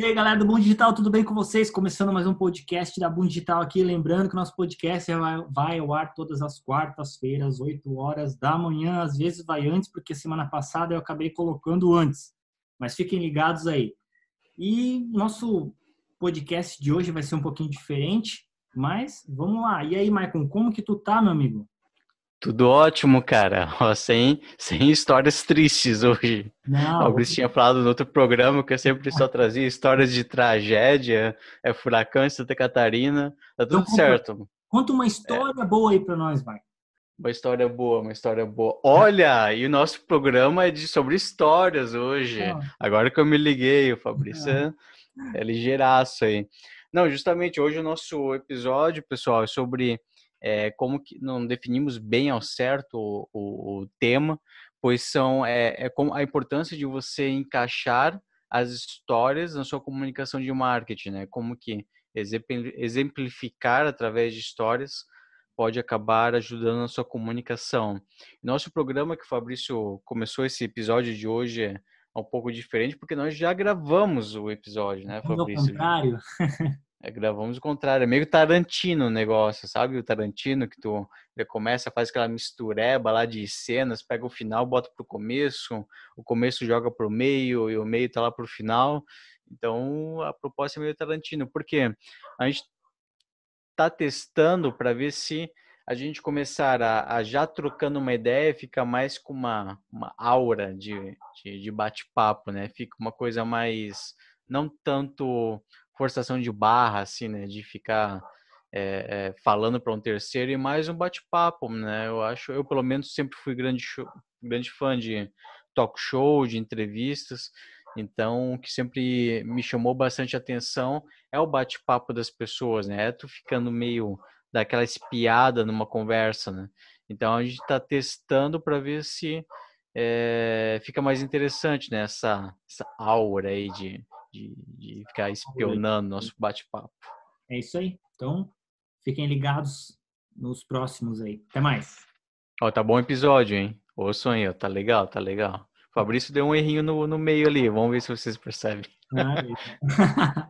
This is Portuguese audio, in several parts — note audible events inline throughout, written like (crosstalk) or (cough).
E aí, galera do Boom Digital, tudo bem com vocês? Começando mais um podcast da Boom Digital aqui. Lembrando que o nosso podcast vai, vai ao ar todas as quartas-feiras, 8 horas da manhã. Às vezes vai antes, porque semana passada eu acabei colocando antes. Mas fiquem ligados aí. E nosso podcast de hoje vai ser um pouquinho diferente, mas vamos lá. E aí, Maicon, como que tu tá, meu amigo? Tudo ótimo, cara. (laughs) Ó, sem, sem histórias tristes hoje. Não. Augusto tinha falado no outro programa que eu sempre só (laughs) trazia histórias de tragédia, é furacão em Santa Catarina. Tá tudo então, certo. Conta, conta uma história é. boa aí para nós, vai. Uma história boa, uma história boa. Olha, (laughs) e o nosso programa é de sobre histórias hoje. Ah. Agora que eu me liguei, o Fabrício é, é ligeiraço aí. Não, justamente hoje o nosso episódio, pessoal, é sobre é, como que não definimos bem ao certo o, o, o tema, pois são é, é como a importância de você encaixar as histórias na sua comunicação de marketing, né? Como que exemplificar através de histórias pode acabar ajudando na sua comunicação. Nosso programa que o Fabrício começou esse episódio de hoje é um pouco diferente porque nós já gravamos o episódio, né, Fabrício? Ao contrário. (laughs) É, gravamos o contrário, é meio Tarantino o negócio, sabe? O Tarantino que tu ele começa, faz aquela mistureba lá de cenas, pega o final, bota pro começo, o começo joga pro meio e o meio tá lá pro final. Então a proposta é meio Tarantino, porque a gente tá testando para ver se a gente começar a, a, já trocando uma ideia, fica mais com uma, uma aura de, de, de bate-papo, né? Fica uma coisa mais, não tanto forçação de barra, assim, né? De ficar é, é, falando para um terceiro e mais um bate-papo, né? Eu acho, eu pelo menos sempre fui grande, show, grande fã de talk show, de entrevistas. Então, o que sempre me chamou bastante atenção é o bate-papo das pessoas, né? É tu ficando meio daquela espiada numa conversa, né? Então, a gente está testando para ver se é, fica mais interessante, né? Essa, essa aura aí de, de, de ficar espionando nosso bate-papo. É isso aí. Então, fiquem ligados nos próximos aí. Até mais. Ó, tá bom o episódio, hein? Aí, ó. Tá legal, tá legal. Fabrício deu um errinho no, no meio ali. Vamos ver se vocês percebem. Ah, (laughs) (laughs)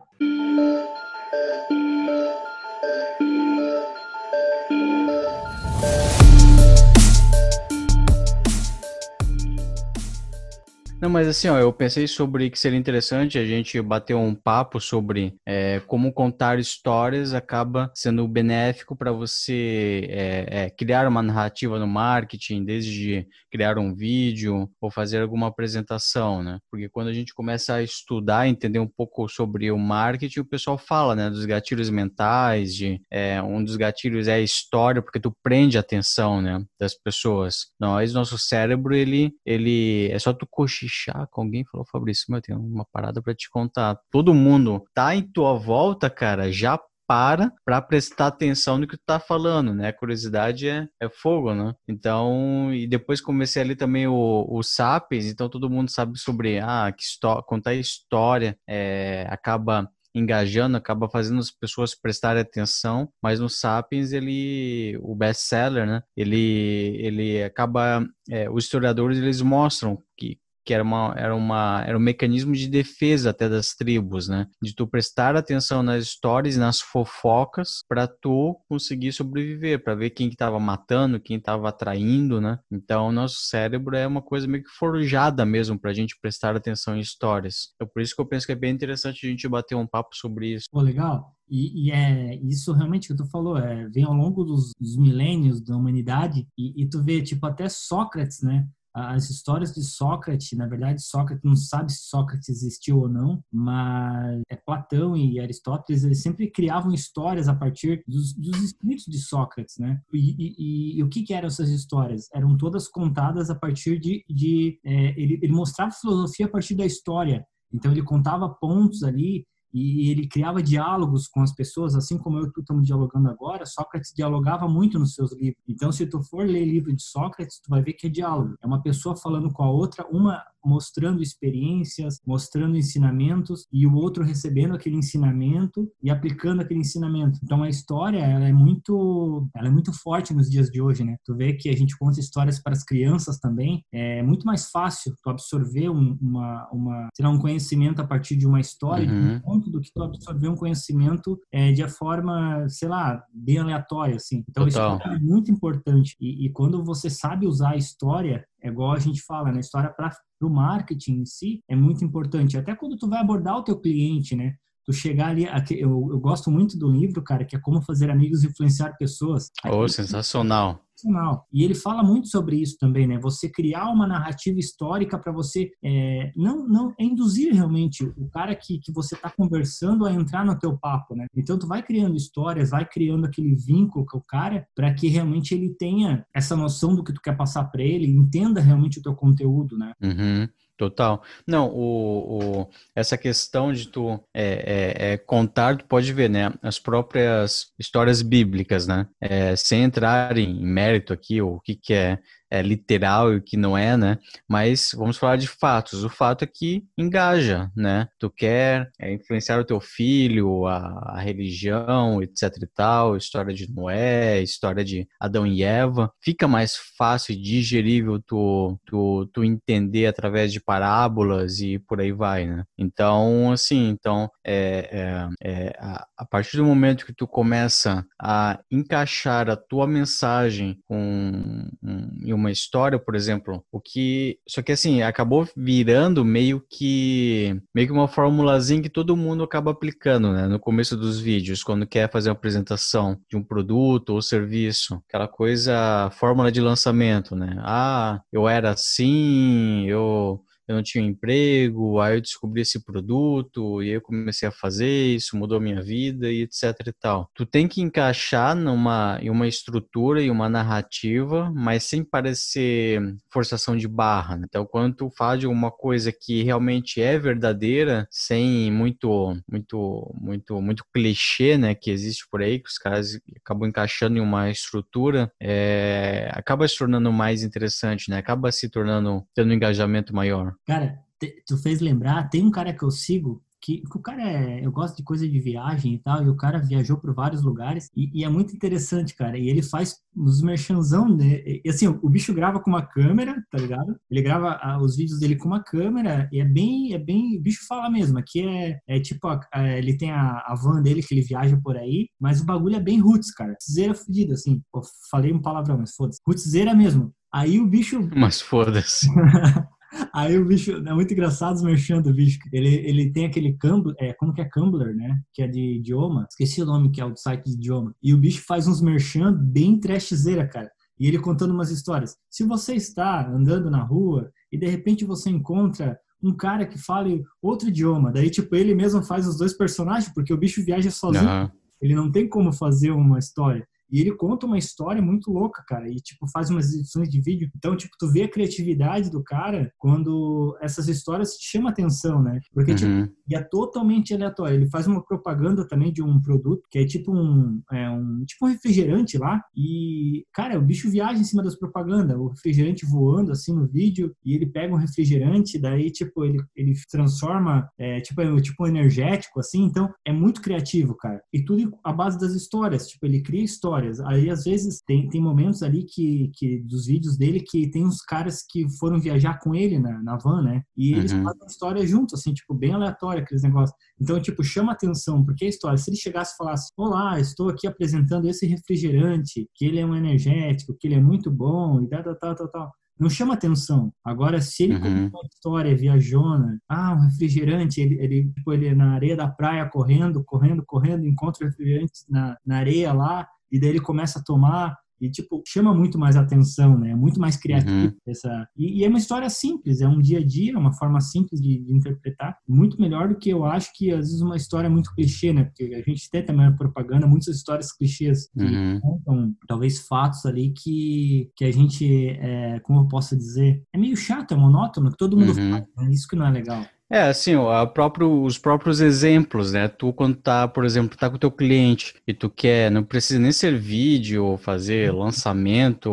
Não, mas assim, ó, eu pensei sobre que seria interessante a gente bater um papo sobre é, como contar histórias acaba sendo benéfico para você é, é, criar uma narrativa no marketing, desde criar um vídeo ou fazer alguma apresentação, né? Porque quando a gente começa a estudar, entender um pouco sobre o marketing, o pessoal fala, né, dos gatilhos mentais, de é, um dos gatilhos é a história, porque tu prende a atenção, né, das pessoas. Nós, nosso cérebro, ele, ele é só tu cochichar chá com alguém, falou, Fabrício, meu, tem uma parada para te contar. Todo mundo tá em tua volta, cara, já para para prestar atenção no que tu tá falando, né? A curiosidade é, é fogo, né? Então, e depois comecei ali também o, o Sapiens, então todo mundo sabe sobre ah, que contar história é, acaba engajando, acaba fazendo as pessoas prestarem atenção, mas no Sapiens ele, o best-seller, né? Ele, ele acaba, é, os historiadores eles mostram que que era, uma, era, uma, era um mecanismo de defesa até das tribos, né? De tu prestar atenção nas histórias, nas fofocas, para tu conseguir sobreviver, para ver quem que estava matando, quem estava atraindo, né? Então, nosso cérebro é uma coisa meio que forjada mesmo para a gente prestar atenção em histórias. É por isso que eu penso que é bem interessante a gente bater um papo sobre isso. Pô, legal. E, e, é isso realmente que tu falou, é, vem ao longo dos, dos milênios da humanidade e, e, tu vê, tipo, até Sócrates, né? As histórias de Sócrates, na verdade, Sócrates não sabe se Sócrates existiu ou não, mas é Platão e Aristóteles, eles sempre criavam histórias a partir dos, dos escritos de Sócrates, né? E, e, e, o que, que eram essas histórias? Eram todas contadas a partir de... de é, ele, ele mostrava filosofia a partir da história, então ele contava pontos ali e ele criava diálogos com as pessoas, assim como eu e tu estamos dialogando agora, Sócrates dialogava muito nos seus livros. Então, se tu for ler livro de Sócrates, tu vai ver que é diálogo. É uma pessoa falando com a outra, uma mostrando experiências, mostrando ensinamentos e o outro recebendo aquele ensinamento e aplicando aquele ensinamento. Então a história, ela é muito, ela é muito forte nos dias de hoje, né? Tu vê que a gente conta histórias para as crianças também, é muito mais fácil tu absorver um, uma, uma, sei lá, um conhecimento a partir de uma história, uhum. de um do que tu absorver um conhecimento é, de a forma, sei lá, bem aleatória, assim. Então Total. isso é muito importante. E, e quando você sabe usar a história, é igual a gente fala, né? História para o marketing em si é muito importante. Até quando tu vai abordar o teu cliente, né? Tu chegar ali, eu, eu gosto muito do livro, cara, que é Como Fazer Amigos Influenciar Pessoas. Oh, sensacional sensacional. E ele fala muito sobre isso também, né? Você criar uma narrativa histórica para você é, não, não é induzir realmente o cara que, que você está conversando a entrar no teu papo, né? Então tu vai criando histórias, vai criando aquele vínculo com o cara para que realmente ele tenha essa noção do que tu quer passar para ele, entenda realmente o teu conteúdo, né? Uhum. Total. Não, o, o, essa questão de tu é, é, é, contar, tu pode ver, né? As próprias histórias bíblicas, né? É, sem entrar em mérito aqui, o que, que é é, literal e o que não é, né? Mas vamos falar de fatos. O fato é que engaja, né? Tu quer é, influenciar o teu filho, a, a, religião, etc e tal, história de Noé, história de Adão e Eva. Fica mais fácil e digerível tu, tu, tu entender através de parábolas e por aí vai, né? Então, assim, então, é, é, é a, a partir do momento que tu começa a encaixar a tua mensagem com um, uma história, por exemplo, o que só que assim acabou virando meio que meio que uma formulazinha que todo mundo acaba aplicando, né, no começo dos vídeos, quando quer fazer uma apresentação de um produto ou serviço, aquela coisa fórmula de lançamento, né? Ah, eu era assim, eu eu não tinha um emprego, aí eu descobri esse produto e eu comecei a fazer, isso mudou minha vida e etc e tal. Tu tem que encaixar numa em uma estrutura e uma narrativa, mas sem parecer forçação de barra. Né? Então, quando tu faz de uma coisa que realmente é verdadeira, sem muito muito muito muito clichê, né, que existe por aí, que os caras acabam encaixando em uma estrutura, é, acaba se tornando mais interessante, né? Acaba se tornando tendo um engajamento maior. Cara, te, tu fez lembrar, tem um cara que eu sigo que, que, o cara é, eu gosto de coisa de viagem e tal, e o cara viajou por vários lugares e, e é muito interessante, cara. E ele faz os merchanzão, né? E assim, o, o, bicho grava com uma câmera, tá ligado? Ele grava a, os vídeos dele com uma câmera e é bem, é bem, o bicho fala mesmo. Aqui é, é tipo, a, a, ele tem a, van dele que ele viaja por aí, mas o bagulho é bem roots, cara. Rootzera fudido, assim. Pô, falei um palavrão, mas foda-se. Rootzera mesmo. Aí o bicho. Mas foda-se. (laughs) Aí o bicho, é muito engraçado os merchan do bicho. Ele, ele tem aquele Cambler, é, como que é Cambler, né? Que é de idioma. Esqueci o nome que é o site de idioma. E o bicho faz uns merchan bem trashzeira, cara. E ele contando umas histórias. Se você está andando na rua e de repente você encontra um cara que fale outro idioma, daí tipo ele mesmo faz os dois personagens, porque o bicho viaja sozinho. Uhum. Ele não tem como fazer uma história. E ele conta uma história muito louca, cara, e tipo faz umas edições de vídeo. Então, tipo, tu vê a criatividade do cara quando essas histórias te chamam atenção, né? Porque tipo, uhum. tipo, e é totalmente aleatório. Ele faz uma propaganda também de um produto que é tipo um, é um tipo um refrigerante lá e cara, o bicho viaja em cima das propagandas, o refrigerante voando assim no vídeo e ele pega um refrigerante, daí tipo ele ele transforma é, tipo é, tipo um energético assim. Então, é muito criativo, cara. E tudo à base das histórias, tipo, ele cria histórias histórias. Aí, às vezes, tem, tem momentos ali que, que dos vídeos dele que tem uns caras que foram viajar com ele na, na van, né? E eles uhum. fazem história junto, assim, tipo, bem aleatório aqueles negócios. Então, tipo, chama atenção, porque a história, se ele chegasse e falasse, olá, estou aqui apresentando esse refrigerante, que ele é um energético, que ele é muito bom, e tal, tal, tal, tal, tal não chama atenção. Agora, se ele uhum. uma história viajona, ah, um refrigerante, ele, ele, tipo, ele é na areia da praia correndo, correndo, correndo, encontra o refrigerante na, na areia lá, e daí ele começa a tomar e tipo chama muito mais atenção, né? É muito mais criativo uhum. essa e, e, é uma história simples, é um dia a dia, uma forma simples de, de, interpretar, muito melhor do que eu acho que às vezes uma história muito clichê, né? Porque a gente tem também a propaganda, muitas histórias clichês que uhum. contam talvez fatos ali que que a gente, é, como eu posso dizer, é meio chato, é monótono, que todo mundo uhum. faz, né? isso que não é legal. É, assim, próprio, os próprios exemplos, né? Tu quando tá, por exemplo, tá com o teu cliente e tu quer, não precisa nem ser vídeo ou fazer lançamento,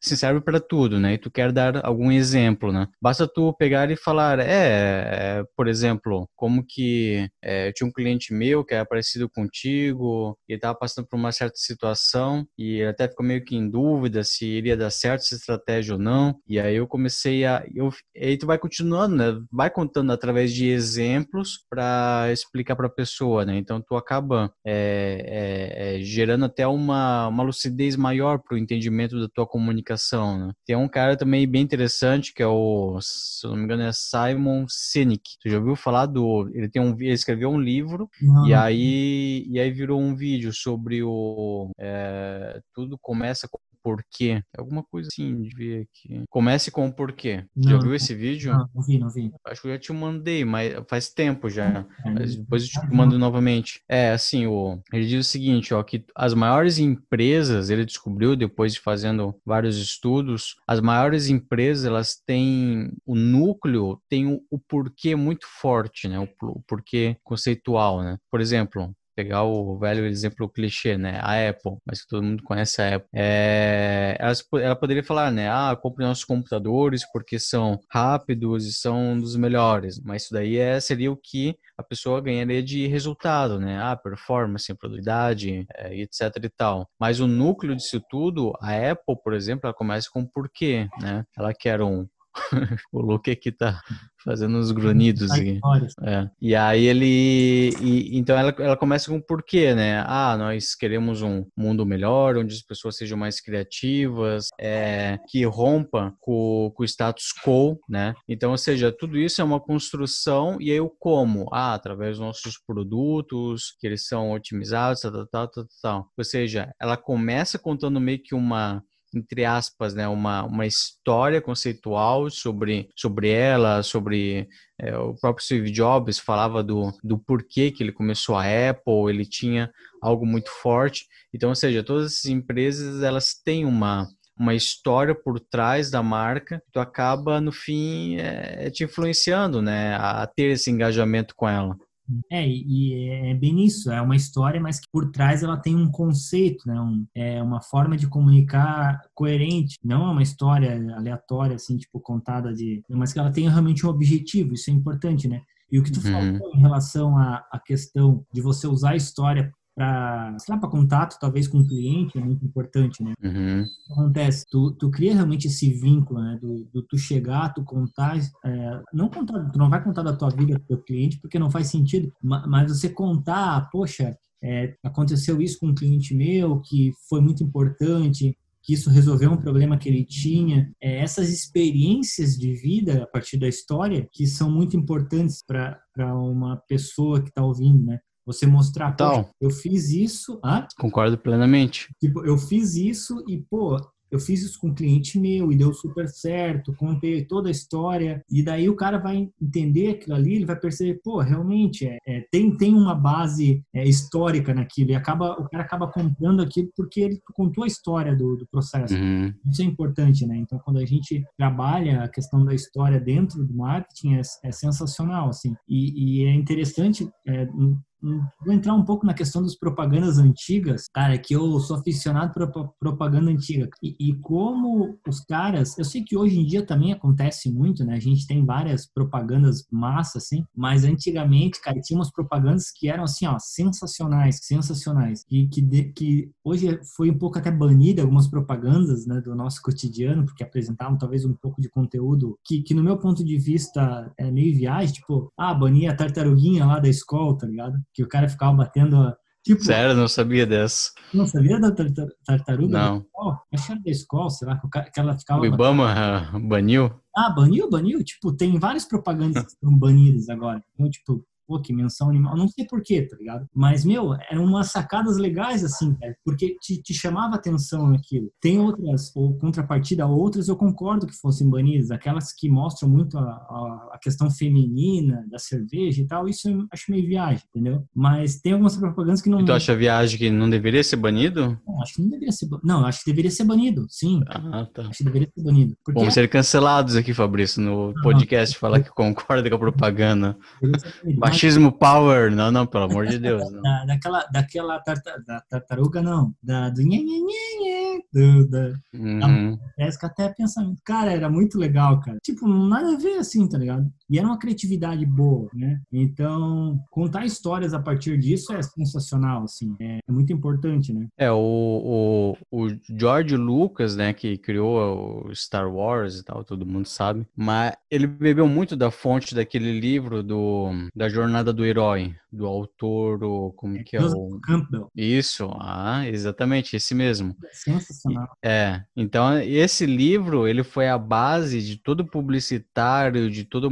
se serve para tudo, né? E tu quer dar algum exemplo, né? Basta tu pegar e falar, é, é por exemplo, como que é, eu tinha um cliente meu que era parecido contigo, e estava passando por uma certa situação e até ficou meio que em dúvida se iria dar certo essa estratégia ou não. E aí eu comecei a, eu, aí tu vai continuando, né? Vai contando através de exemplos para explicar para a pessoa, né? Então tu acaba é, é, é, gerando até uma, uma lucidez maior para o entendimento da tua comunicação, né? Tem um cara também bem interessante que é o, se eu não me engano, é Simon Sinek. Tu já ouviu falar do? Ele tem um, ele escreveu um livro não. e aí e aí virou um vídeo sobre o é, tudo começa com porquê. Alguma coisa assim de ver aqui. Comece com o porquê. Não, já viu esse vídeo? Não, não vi, não vi. Acho que eu já te mandei, mas faz tempo já. É, mas depois eu te mando novamente. É, assim, o, ele diz o seguinte, ó, que as maiores empresas, ele descobriu depois de fazendo vários estudos, as maiores empresas, elas têm o núcleo, tem o, o porquê muito forte, né? O, o porquê conceitual, né? Por exemplo, pegar o velho exemplo clichê, né? A Apple, mas que todo mundo conhece a Apple. É, ela, ela, poderia falar, né? Ah, compre nossos computadores porque são rápidos e são dos melhores. Mas isso daí é, seria o que a pessoa ganharia de resultado, né? Ah, performance, produtividade, é, etc e tal. Mas o núcleo disso tudo, a Apple, por exemplo, ela começa com porquê, né? Ela quer um (laughs) o Luke aqui tá fazendo uns grunhidos aqui. É. E aí ele. E, então ela, ela começa com porquê, né? Ah, nós queremos um mundo melhor, onde as pessoas sejam mais criativas, é, que rompa com, com o status quo, né? Então, ou seja, tudo isso é uma construção, e aí o como? Ah, através dos nossos produtos, que eles são otimizados, tal, tal, tal, tal. Ou seja, ela começa contando meio que uma entre aspas, né, uma, uma história conceitual sobre, sobre ela, sobre é, o próprio Steve Jobs falava do, do porquê que ele começou a Apple, ele tinha algo muito forte. Então, ou seja, todas essas empresas elas têm uma uma história por trás da marca, tu acaba no fim é, te influenciando, né, a ter esse engajamento com ela. É, e é bem isso, é uma história, mas que por trás ela tem um conceito, né? Um, é uma forma de comunicar coerente, não é uma história aleatória, assim, tipo, contada de... Mas que ela tenha realmente um objetivo, isso é importante, né? E o que tu uhum. falou em relação à, à questão de você usar a história para, sei lá, para contato, talvez com o cliente, é muito importante, né? Uhum. Acontece, tu, tu cria realmente esse vínculo, né? Do, do tu chegar, tu contar, é, não contar, tu não vai contar da tua vida pro teu cliente, porque não faz sentido, mas você contar, poxa, é, aconteceu isso com um cliente meu que foi muito importante, que isso resolveu um problema que ele tinha. É, essas experiências de vida a partir da história que são muito importantes para uma pessoa que está ouvindo, né? Você mostrar, então, eu fiz isso. Ah? Concordo plenamente. Tipo, eu fiz isso e, pô, eu fiz isso com um cliente meu e deu super certo, contei toda a história, e daí o cara vai entender aquilo ali, ele vai perceber, pô, realmente, é, é tem, tem uma base é, histórica naquilo, e acaba, o cara acaba comprando aquilo porque ele contou a história do, do processo. Uhum. Isso é importante, né? Então, quando a gente trabalha a questão da história dentro do marketing, é, é sensacional, assim. E, e é interessante, é, vou entrar um pouco na questão das propagandas antigas, cara, que eu sou aficionado por propaganda antiga. E, e, como os caras, eu sei que hoje em dia também acontece muito, né? A gente tem várias propagandas massa, assim, mas antigamente, cara, tinha umas propagandas que eram assim, ó, sensacionais, sensacionais. E que, de, que hoje foi um pouco até banida algumas propagandas, né, do nosso cotidiano, porque apresentavam talvez um pouco de conteúdo que, que no meu ponto de vista é meio viagem, tipo, ah, bania a tartaruguinha lá da escola, tá ligado? Que o cara ficava batendo. Tipo, Sério, não sabia dessa. Não sabia da tartaruga? Não. Acho que era da escola, sei lá, que ela ficava. O Ibama batendo. baniu? Ah, baniu, baniu. Tipo, tem várias propagandas que estão banidas agora. Então, tipo, pô, que menção animal, não sei porquê, tá ligado? Mas, meu, eram umas sacadas legais, assim, cara, porque te, te chamava atenção aquilo. Tem outras, ou contrapartida, outras eu concordo que fossem banidas, aquelas que mostram muito a, a, a, questão feminina da cerveja e tal, isso eu acho meio viagem, entendeu? Mas tem algumas propagandas que não... E tu acha viagem que não deveria ser banido? Não, acho que não deveria ser, não, acho que deveria ser banido, sim. Ah, tá. Acho que deveria ser banido. Porque... Vamos ser cancelados aqui, Fabrício, no podcast, não, falar que concorda com a propaganda. Machismo power. Não, não, pelo amor de Deus. Da, daquela daquela tarta, da tartaruga, não. Da, do nhê, nhê, nhê, Do, da, uhum. da até pensamento. Cara, era muito legal, cara. Tipo, nada a ver assim, tá ligado? E era uma criatividade boa, né? Então, contar histórias a partir disso é sensacional, assim. É, é muito importante, né? É, o, o, o George Lucas, né, que criou o Star Wars e tal, todo mundo sabe. Mas ele bebeu muito da fonte daquele livro do, da Jornada do Herói, do autor, o, como é, que é o... Campbell. Isso, ah, exatamente, esse mesmo. Sensacional. É, então esse livro, ele foi a base de todo publicitário, de todo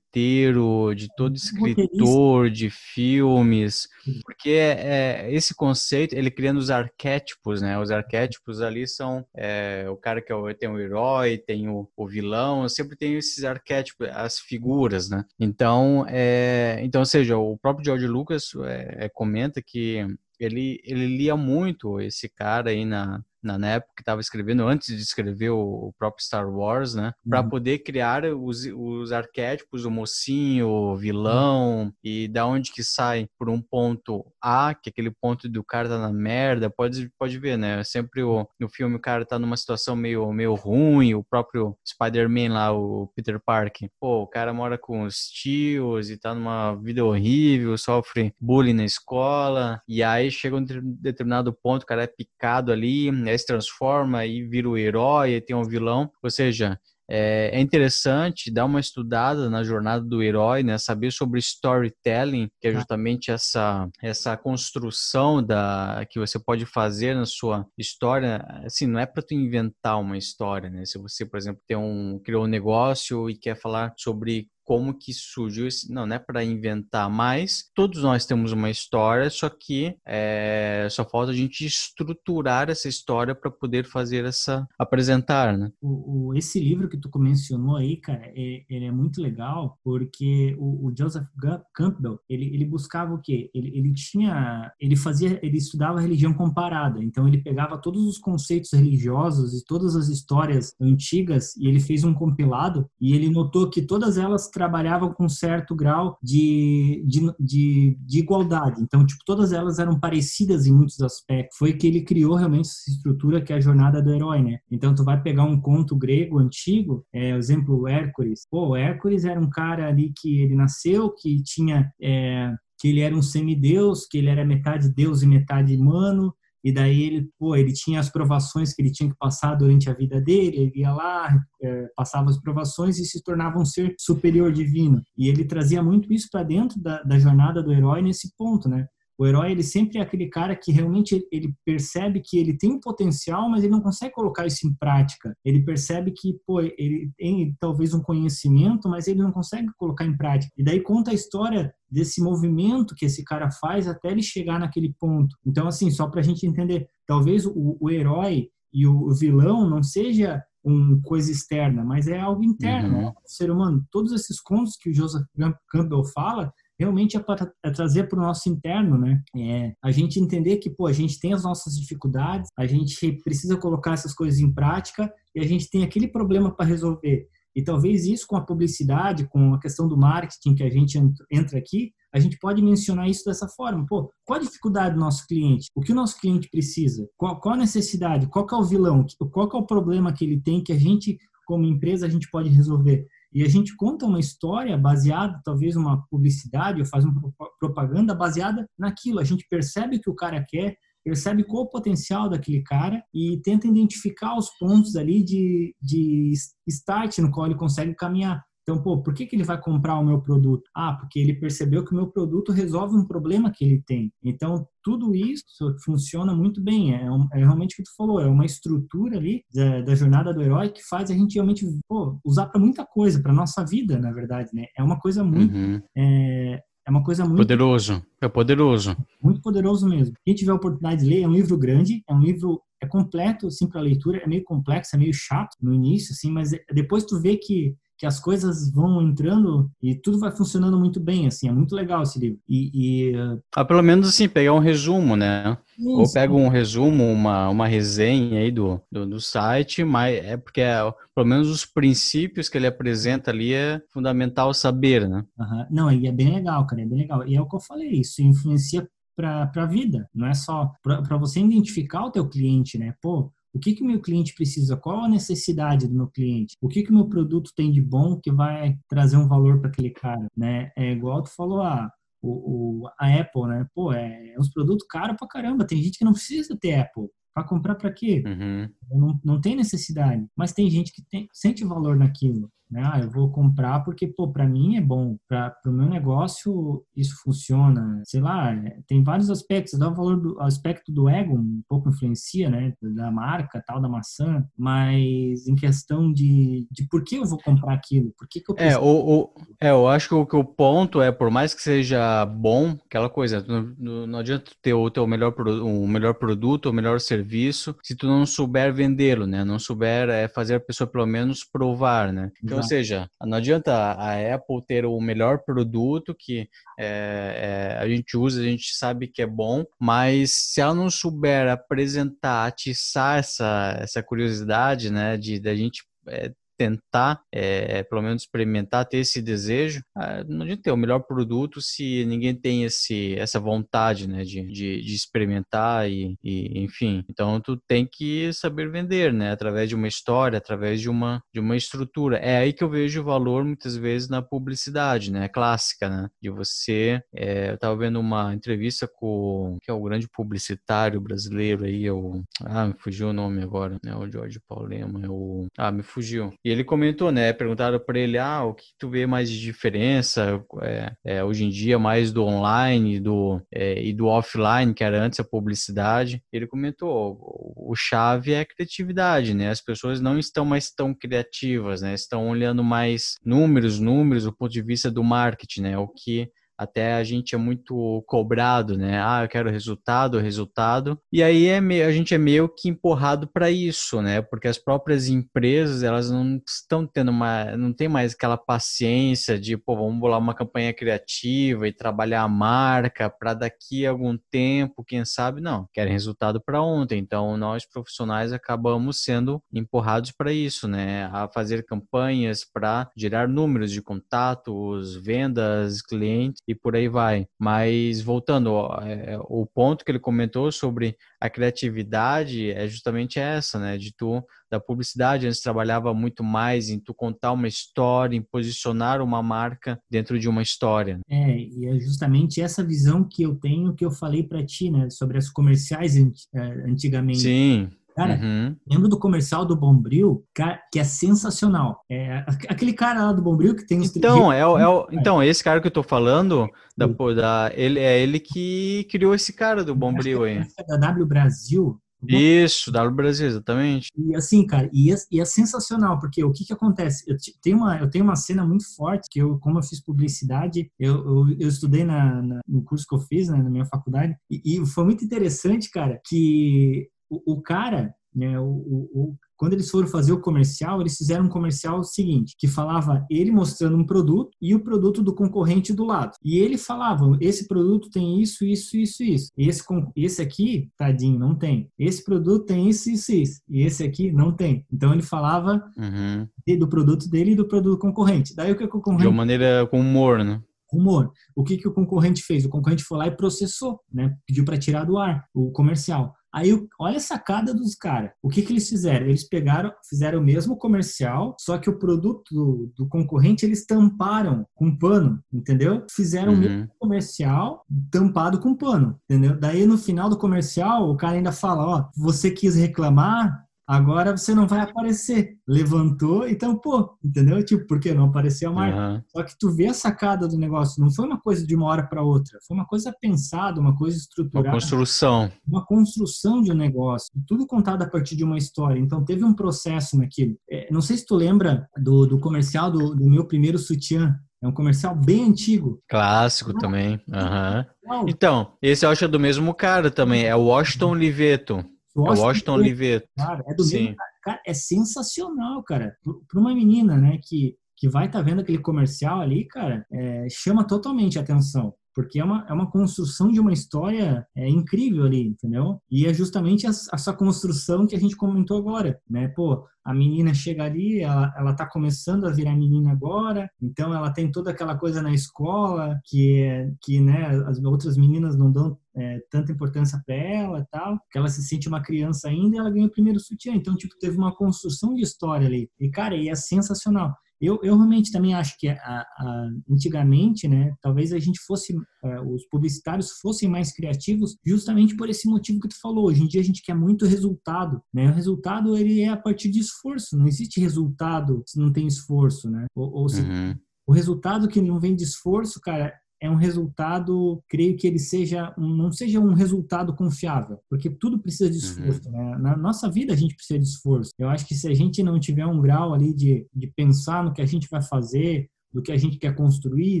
marqueteiro, de todo escritor de filmes, porque é, esse conceito, ele criando os arquétipos, né? Os arquétipos ali são é, o cara que é tem o herói, tem o, o vilão, sempre tem esses arquétipos, as figuras, né? Então, é, então, ou seja, o próprio George Lucas é, é comenta que ele, ele lia muito esse cara aí na, na época que estava escrevendo, antes de escrever o, próprio Star Wars, né? Para uhum. poder criar os, os arquétipos, o mocinho, o vilão, e da onde que sai por um ponto A, que é aquele ponto do cara tá na merda, pode, pode ver, né? Sempre o, no filme o cara tá numa situação meio, meio ruim, o próprio Spider-Man lá, o Peter Parker. Pô, o cara mora com os tios e tá numa vida horrível, sofre bullying na escola, e aí chega um determinado ponto, o cara é picado ali, né? se transforma e vira o herói, e tem um vilão. Ou seja, é, é, interessante dar uma estudada na jornada do herói, né? Saber sobre storytelling, que é tá. justamente essa essa construção da que você pode fazer na sua história. Assim, não é para tu inventar uma história, né? Se você, por exemplo, tem um criou um negócio e quer falar sobre como que surgiu esse. Não, não é para inventar, mas todos nós temos uma história, só que é, só falta a gente estruturar essa história para poder fazer essa. apresentar, né? O, o, esse livro que tu mencionou aí, cara, é, ele é muito legal porque o, o Joseph Campbell ele, ele buscava o quê? Ele, ele tinha. ele fazia. ele estudava religião comparada, então ele pegava todos os conceitos religiosos e todas as histórias antigas e ele fez um compilado e ele notou que todas elas trabalhavam com certo grau de, de, de, de, igualdade. Então, tipo, todas elas eram parecidas em muitos aspectos. Foi que ele criou realmente essa estrutura que é a jornada do herói, né? Então, tu vai pegar um conto grego antigo, é, exemplo Hércules. Pô, Hércules era um cara ali que ele nasceu, que tinha... É, que ele era um semideus, que ele era metade deus e metade humano, e daí ele, pô, ele tinha as provações que ele tinha que passar durante a vida dele, ele ia lá, é, passava as provações e se tornava um ser superior divino. E ele trazia muito isso para dentro da, da jornada do herói nesse ponto, né? O herói, ele sempre é aquele cara que realmente ele percebe que ele tem um potencial, mas ele não consegue colocar isso em prática. Ele percebe que, pô, ele tem talvez um conhecimento, mas ele não consegue colocar em prática. E daí conta a história desse movimento que esse cara faz até ele chegar naquele ponto. Então, assim, só para a gente entender, talvez o, o herói e o, vilão não seja uma coisa externa, mas é algo interno. Uhum. O ser humano, todos esses contos que o Joseph Campbell fala, realmente é para é trazer para o nosso interno, né? É, a gente entender que, pô, a gente tem as nossas dificuldades, a gente precisa colocar essas coisas em prática e a gente tem aquele problema para resolver. E talvez isso com a publicidade, com a questão do marketing que a gente entra aqui, a gente pode mencionar isso dessa forma. Pô, qual a dificuldade do nosso cliente? O que o nosso cliente precisa? Qual, qual a necessidade? Qual é o vilão? Qual é o problema que ele tem que a gente, como empresa, a gente pode resolver? E a gente conta uma história baseada, talvez uma publicidade, ou faz uma propaganda baseada naquilo. A gente percebe que o cara quer, percebe qual o potencial daquele cara e tenta identificar os pontos ali de, de start no qual ele consegue caminhar. Então, pô, por que, que ele vai comprar o meu produto? Ah, porque ele percebeu que o meu produto resolve um problema que ele tem. Então, tudo isso funciona muito bem. É, é realmente o que tu falou, é uma estrutura ali da, da, jornada do herói que faz a gente realmente pô, usar para muita coisa, para nossa vida, na verdade, né? É uma coisa muito. Uhum. É, é uma coisa muito. Poderoso. É poderoso. Muito poderoso mesmo. Quem tiver a oportunidade de ler, é um livro grande, é um livro. É completo, assim, para leitura, é meio complexo, é meio chato no início, assim, mas depois tu vê que que as coisas vão entrando e tudo vai funcionando muito bem, assim, é muito legal esse livro. E, e... Ah, pelo menos assim, pegar um resumo, né? Isso. Ou pega um resumo, uma, uma resenha aí do, do, do site, mas é porque é, pelo menos os princípios que ele apresenta ali é fundamental saber, né? Uhum. Não, e é bem legal, cara, é bem legal. E é o que eu falei, isso influencia para a vida, não é só para você identificar o teu cliente, né? Pô, O que que o meu cliente precisa? Qual a necessidade do meu cliente? O que que o meu produto tem de bom que vai trazer um valor para aquele cara, né? É igual tu falou, ah, o, o, a Apple, né? Pô, é, é uns produtos caros pra caramba. Tem gente que não precisa ter Apple. Para comprar para quê? Uhum. Não, não tem necessidade. Mas tem gente que tem, sente valor naquilo. Né? Ah, eu vou comprar porque, pô, para mim é bom, para o meu negócio isso funciona. Sei lá, é, tem vários aspectos. Dá o valor do aspecto do ego, um pouco influencia, né? Da marca, tal, da maçã. Mas em questão de, de por que eu vou comprar aquilo, por que, que eu é, o, o, é, eu acho que o, que o ponto é, por mais que seja bom, aquela coisa, não, não adianta ter o teu melhor, o melhor produto, o melhor serviço, se tu não souber vendê-lo, né? Não souber é, fazer a pessoa pelo menos provar, né? Então, seja, não adianta a Apple ter o melhor produto que é, é, a gente usa, a gente sabe que é bom, mas se ela não souber apresentar, atiçar essa, essa curiosidade, né, de da gente é, tentar, é, pelo menos experimentar, ter esse desejo, ah, não adianta ter o melhor produto se ninguém tem esse, essa vontade, né, de, de, de experimentar e, e, enfim. Então, tu tem que saber vender, né, através de uma história, através de uma, de uma estrutura. É aí que eu vejo o valor, muitas vezes, na publicidade, né, clássica, né, de você... É, eu estava vendo uma entrevista com, que é o grande publicitário brasileiro aí, é o... Ah, me fugiu o nome agora, né, o Jorge Paulema, é o... Ah, me fugiu. E ele comentou, né? Perguntaram para ele, ah, o que tu vê mais de diferença é, é, hoje em dia, mais do online do, é, e do offline, que era antes a publicidade. Ele comentou, o, o chave é a criatividade, né? As pessoas não estão mais tão criativas, né? Estão olhando mais números, números, do ponto de vista do marketing, né? O que até a gente é muito cobrado, né? Ah, eu quero resultado, resultado. E aí é meio, a gente é meio que empurrado para isso, né? Porque as próprias empresas, elas não estão tendo uma, não tem mais aquela paciência de, pô, vamos bolar uma campanha criativa e trabalhar a marca para daqui a algum tempo, quem sabe, não. Querem resultado para ontem. Então, nós profissionais acabamos sendo empurrados para isso, né? A fazer campanhas para gerar números de contatos, vendas, clientes e por aí vai. Mas voltando, é, o ponto que ele comentou sobre a criatividade é justamente essa, né? De tu, da publicidade, antes trabalhava muito mais em tu contar uma história, em posicionar uma marca dentro de uma história. É, e é justamente essa visão que eu tenho que eu falei para ti, né? Sobre as comerciais é, antigamente. Sim. Cara, uhum. lembro do comercial do Bombril, que é sensacional. É aquele cara lá do Bombril que tem os Então, é, o, é o, então esse cara que eu tô falando, da, da, ele, é ele que criou esse cara do Bombril aí. É da W Brasil. Isso, W Brasil, exatamente. E assim, cara, e é, e é sensacional, porque o que que acontece? Eu tenho, uma, eu tenho uma cena muito forte, que eu, como eu fiz publicidade, eu, eu, eu estudei na, na, no curso que eu fiz, né, na minha faculdade, e, e foi muito interessante, cara, que o, o cara, né, o, o, quando eles foram fazer o comercial, eles fizeram um comercial seguinte, que falava ele mostrando um produto e o produto do concorrente do lado. E ele falava, esse produto tem isso, isso, isso, isso. Esse, esse aqui, tadinho, não tem. Esse produto tem isso, isso, isso. E esse aqui não tem. Então ele falava uhum. do produto dele e do produto concorrente. Daí o que o concorrente... De uma maneira com humor, né? rumor. O que, que o concorrente fez? O concorrente foi lá e processou, né? Pediu para tirar do ar o comercial. Aí, olha a sacada dos caras. O que, que eles fizeram? Eles pegaram, fizeram o mesmo comercial, só que o produto do, do concorrente eles tamparam com pano, entendeu? Fizeram uhum. o mesmo comercial tampado com pano, entendeu? Daí, no final do comercial, o cara ainda fala, ó, você quis reclamar, Agora você não vai aparecer. Levantou, então, pô, entendeu? Tipo, por que não apareceu a marca? Uhum. Só que tu vê a sacada do negócio, não foi uma coisa de uma hora para outra, foi uma coisa pensada, uma coisa estruturada. Uma construção. Uma construção de um negócio, tudo contado a partir de uma história. Então, teve um processo naquilo. É, não sei se tu lembra do, do comercial do, do meu primeiro sutiã, é um comercial bem antigo. Clássico ah, também. Uhum. Então, esse eu acho é do mesmo cara também. É o Washington Liveto. Washington, é Washington Oliveto. Cara, é do Sim. mesmo cara. É sensacional, cara. Para uma menina, né, que, que vai estar tá vendo aquele comercial ali, cara, é, chama totalmente a atenção. Porque é uma, é uma construção de uma história é, incrível ali, entendeu? E é justamente essa construção que a gente comentou agora, né? Pô, a menina chega ali, ela, ela tá começando a virar menina agora, então ela tem toda aquela coisa na escola que, que né, as outras meninas não dão é, tanta importância para ela e tal, que ela se sente uma criança ainda e ela ganha o primeiro sutiã. Então, tipo, teve uma construção de história ali. E, cara, e é sensacional. Eu, eu realmente também acho que a, a, antigamente, né, talvez a gente fosse, é, os publicitários fossem mais criativos justamente por esse motivo que tu falou. Hoje em dia a gente quer muito resultado, né? O resultado ele é a partir de esforço. Não existe resultado se não tem esforço, né? Ou, ou se uhum. o resultado que não vem de esforço, cara, é um resultado, creio que ele seja um, não seja um resultado confiável, porque tudo precisa de esforço. Uhum. Né? Na nossa vida a gente precisa de esforço. Eu acho que se a gente não tiver um grau ali de, de pensar no que a gente vai fazer, do que a gente quer construir,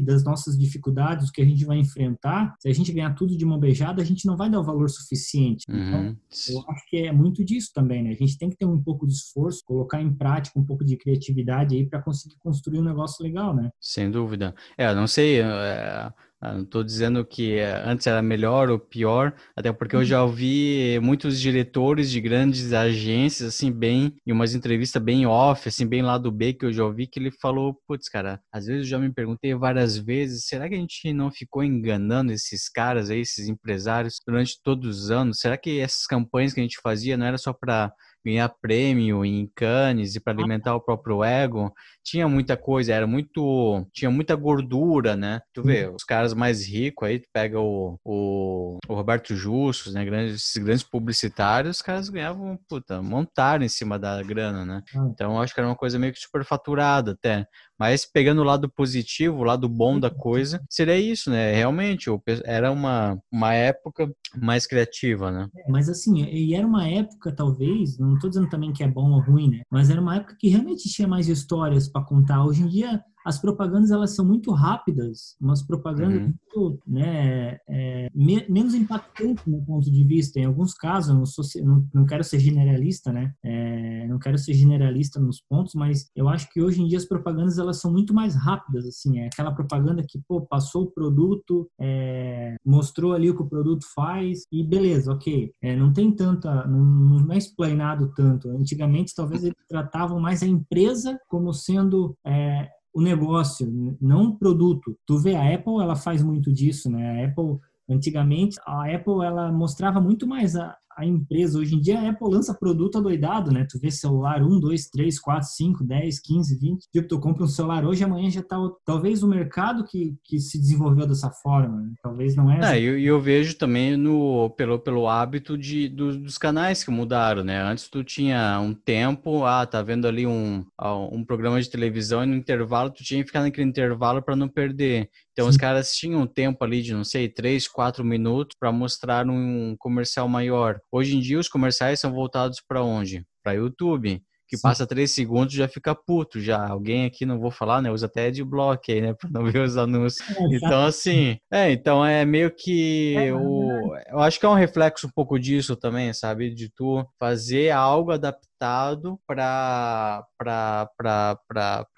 das nossas dificuldades, do que a gente vai enfrentar, se a gente ganhar tudo de mão beijada, a gente não vai dar o valor suficiente. Então, uhum. Então, eu acho que é muito disso também, né? A gente tem que ter um pouco de esforço, colocar em prática um pouco de criatividade aí para conseguir construir um negócio legal, né? Sem dúvida. É, não sei, é não estou dizendo que eh, antes era melhor ou pior, até porque eu uhum. já ouvi muitos diretores de grandes agências, assim, bem, em umas entrevistas bem off, assim, bem lá do B, que eu já ouvi, que ele falou, putz, cara, às vezes eu já me perguntei várias vezes, será que a gente não ficou enganando esses caras aí, esses empresários, durante todos os anos? Será que essas campanhas que a gente fazia não era só para ganhar prêmio em Cannes e para alimentar o próprio ego, tinha muita coisa, era muito, tinha muita gordura, né? Tu vê, os caras mais ricos aí, tu pega o, o, o Roberto Justus, né, grandes, esses grandes publicitários, os caras ganhavam, puta, montaram em cima da grana, né? Então, acho que era uma coisa meio que superfaturada até. Mas pegando o lado positivo, o lado bom da coisa, seria isso, né? Realmente, era uma, uma época mais criativa, né? É, mas assim, e era uma época, talvez, não estou dizendo também que é bom ou ruim, né? Mas era uma época que realmente tinha mais histórias para contar. Hoje em dia, as propagandas elas são muito rápidas, umas propagandas uhum. muito, né, é, me, menos impactantes no ponto de vista. Em alguns casos, não, sou, não, não quero ser generalista, né, é, não quero ser generalista nos pontos, mas eu acho que hoje em dia as propagandas elas são muito mais rápidas, assim, é aquela propaganda que, pô, passou o produto, é, mostrou ali o que o produto faz e beleza, ok. É, não tem tanta, não, não é explanado tanto. Antigamente, talvez eles tratavam mais a empresa como sendo é, o negócio, não o produto. Tu vê, a Apple, ela faz muito disso, né? A Apple, antigamente, a Apple, ela mostrava muito mais a, a empresa. Hoje em dia a Apple lança produto adoidado, né? Tu vê celular 1, 2, 3, 4, 5, 10, 15, 20. Tipo, tu compra um celular hoje, amanhã já tá. Talvez o mercado que, que se desenvolveu dessa forma, né? Talvez não é. é e eu, eu, vejo também no, pelo, pelo hábito de, dos, dos, canais que mudaram, né? Antes tu tinha um tempo, ah, tá vendo ali um, um programa de televisão e no intervalo tu tinha que ficar naquele intervalo para não perder. Então Sim. os caras tinham um tempo ali de, não sei, 3, 4 minutos para mostrar um comercial maior. Hoje em dia os comerciais são voltados para onde? Para YouTube que Sim. passa três segundos já fica puto já. Alguém aqui, não vou falar, né? Usa até de bloco aí, né? (laughs) Pra não ver os anúncios. É, então, assim, é, então é meio que é, o, eu acho que é um reflexo um pouco disso também, sabe? De tu fazer algo adaptado adaptado para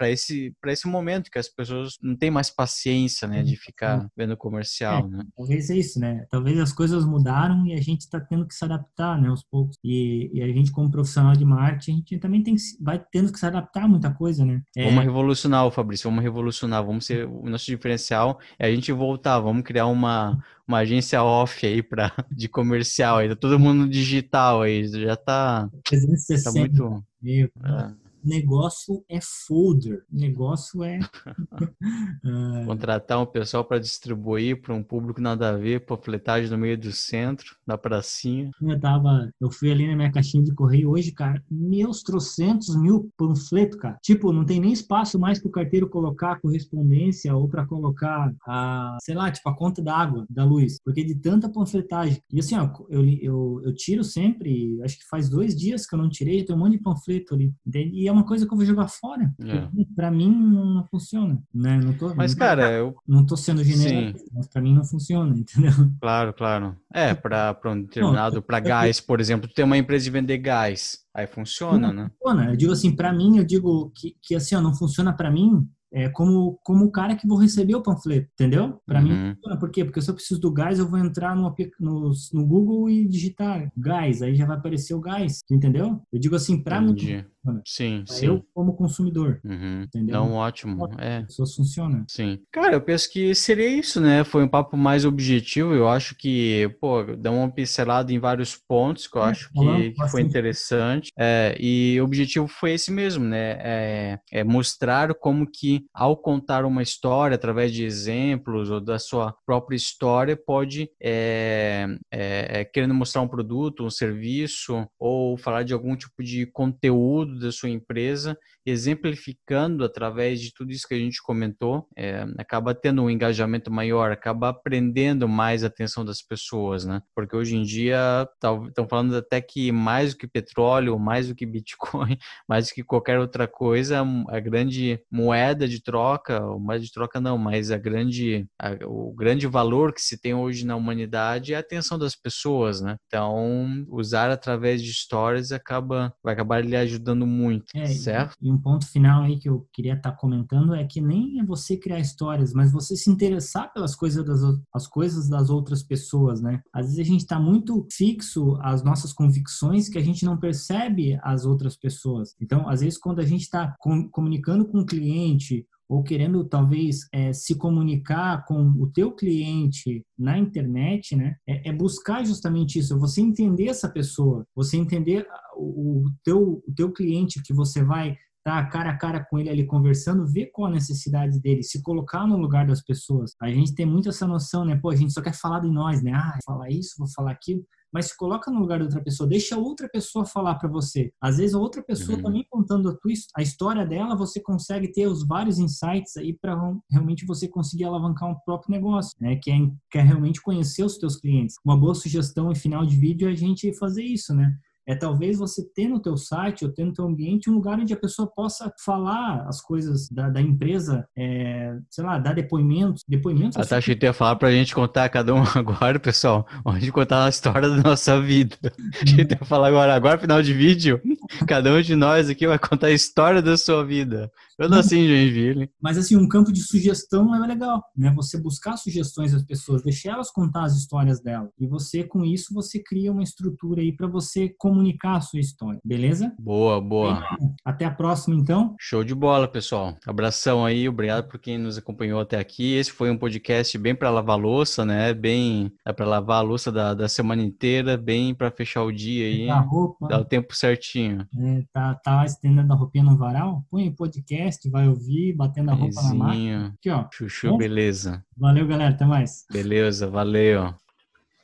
esse, esse momento que as pessoas não têm mais paciência, né, de ficar vendo comercial, é, né? Talvez é isso, né? Talvez as coisas mudaram e a gente está tendo que se adaptar, né, aos poucos. E, e, a gente, como profissional de marketing, a gente também tem vai tendo que se adaptar a muita coisa, né? É... Vamos revolucionar, Fabrício, vamos revolucionar, vamos ser o nosso diferencial é a gente voltar, vamos criar uma uma agência off aí pra, de comercial aí, tá todo mundo digital aí, já tá, 360, tá muito... Meu, é negócio é folder, negócio é. (laughs) Ah. Contratar um pessoal para distribuir para um público nada a ver, panfletagem no meio do centro, na pracinha. Eu tava, eu fui ali na minha caixinha de correio hoje, cara, meus trocentos mil panfletos, cara. Tipo, não tem nem espaço mais para o carteiro colocar a correspondência ou para colocar a, sei lá, tipo, a conta da água, da luz, porque de tanta panfletagem. E assim, ó, eu, eu, eu tiro sempre, acho que faz dois dias que eu não tirei, tem um monte de panfleto ali, entende? E é uma coisa que eu vou jogar fora. É. Para mim não funciona, né? Não tô, mas não, cara, eu não tô sendo generalista, mas para mim não funciona, (laughs) entendeu? Claro, claro. É, para um determinado para gás, por exemplo, tem uma empresa de vender gás, aí funciona, não, né? Funciona. Eu digo assim, para mim, eu digo que, que assim, ó, não funciona para mim é, como, como o cara que vou receber o panfleto, entendeu? Para uhum. mim, por quê? Porque se eu preciso do gás, eu vou entrar no, no, no Google e digitar gás, aí já vai aparecer o gás, entendeu? Eu digo assim, para mim, Sim, pra sim. Eu como consumidor, uhum. entendeu? Não, ótimo. É. Isso funciona. Sim. Cara, eu penso que seria isso, né? Foi um papo mais objetivo. Eu acho que, pô, dá uma pincelada em vários pontos que eu é, acho que, que foi interessante. É, e o objetivo foi esse mesmo, né? É, é mostrar como que, ao contar uma história através de exemplos ou da sua própria história, pode, é, é, é querendo mostrar um produto, um serviço, ou falar de algum tipo de conteúdo da sua empresa, exemplificando através de tudo isso que a gente comentou, é, acaba tendo um engajamento maior, acaba aprendendo mais a atenção das pessoas, né? Porque hoje em dia estão falando até que mais do que petróleo, mais do que Bitcoin, (laughs) mais do que qualquer outra coisa, a grande moeda de troca, moeda de troca não, mas a grande, a, o grande valor que se tem hoje na humanidade é a atenção das pessoas, né? Então, usar através de histórias acaba, vai acabar lhe ajudando muito, é, certo? E, e um ponto final aí que eu queria estar tá comentando é que nem é você criar histórias, mas você se interessar pelas coisas das, as coisas das outras pessoas, né? Às vezes a gente está muito fixo às nossas convicções que a gente não percebe as outras pessoas. Então, às vezes, quando a gente está com, comunicando com o cliente ou querendo talvez é, se comunicar com o teu cliente na internet, né, é, é, buscar justamente isso, você entender essa pessoa, você entender o, teu, o teu cliente que você vai tá cara a cara com ele ali conversando, ver qual a necessidade dele, se colocar no lugar das pessoas. A gente tem muito essa noção, né? Pô, a gente só quer falar de nós, né? Ah, falar isso, vou falar aquilo. Mas se coloca no lugar da outra pessoa, deixa outra pessoa falar para você. Às vezes a outra pessoa uhum. também contando a, tua, a história dela, você consegue ter os vários insights aí para realmente você conseguir alavancar um próprio negócio, né? Que é, que é realmente conhecer os teus clientes. Uma boa sugestão em final de vídeo é a gente fazer isso, né? É talvez você ter no teu site ou ter no teu ambiente um lugar onde a pessoa possa falar as coisas da, da empresa, é, sei lá, dar depoimentos, depoimentos. A assim. Tati ia falar para a gente contar cada um (laughs) agora, pessoal, onde contar a história da nossa vida. A gente ia falar agora, agora final de vídeo, cada um de nós aqui vai contar a história da sua vida. Eu nasci em Joinville. Mas assim, um campo de sugestão é legal, né? Você buscar sugestões das pessoas, deixar elas contar as histórias dela. E você, com isso, você cria uma estrutura aí para você comunicar a sua história, beleza? Boa, boa. Até a próxima, então. Show de bola, pessoal. Abração aí, obrigado por quem nos acompanhou até aqui. Esse foi um podcast bem para lavar louça, né? Bem é para lavar a louça da, da semana inteira, bem para fechar o dia aí. A roupa. Dá o tempo certinho. É, tá, tá estendendo a roupinha no varal? Põe podcast podcast, vai ouvir, batendo a roupa Bezinho. na máquina. Aqui, ó. Chuchu, Bom, beleza. Valeu, galera. Até mais. Beleza, valeu.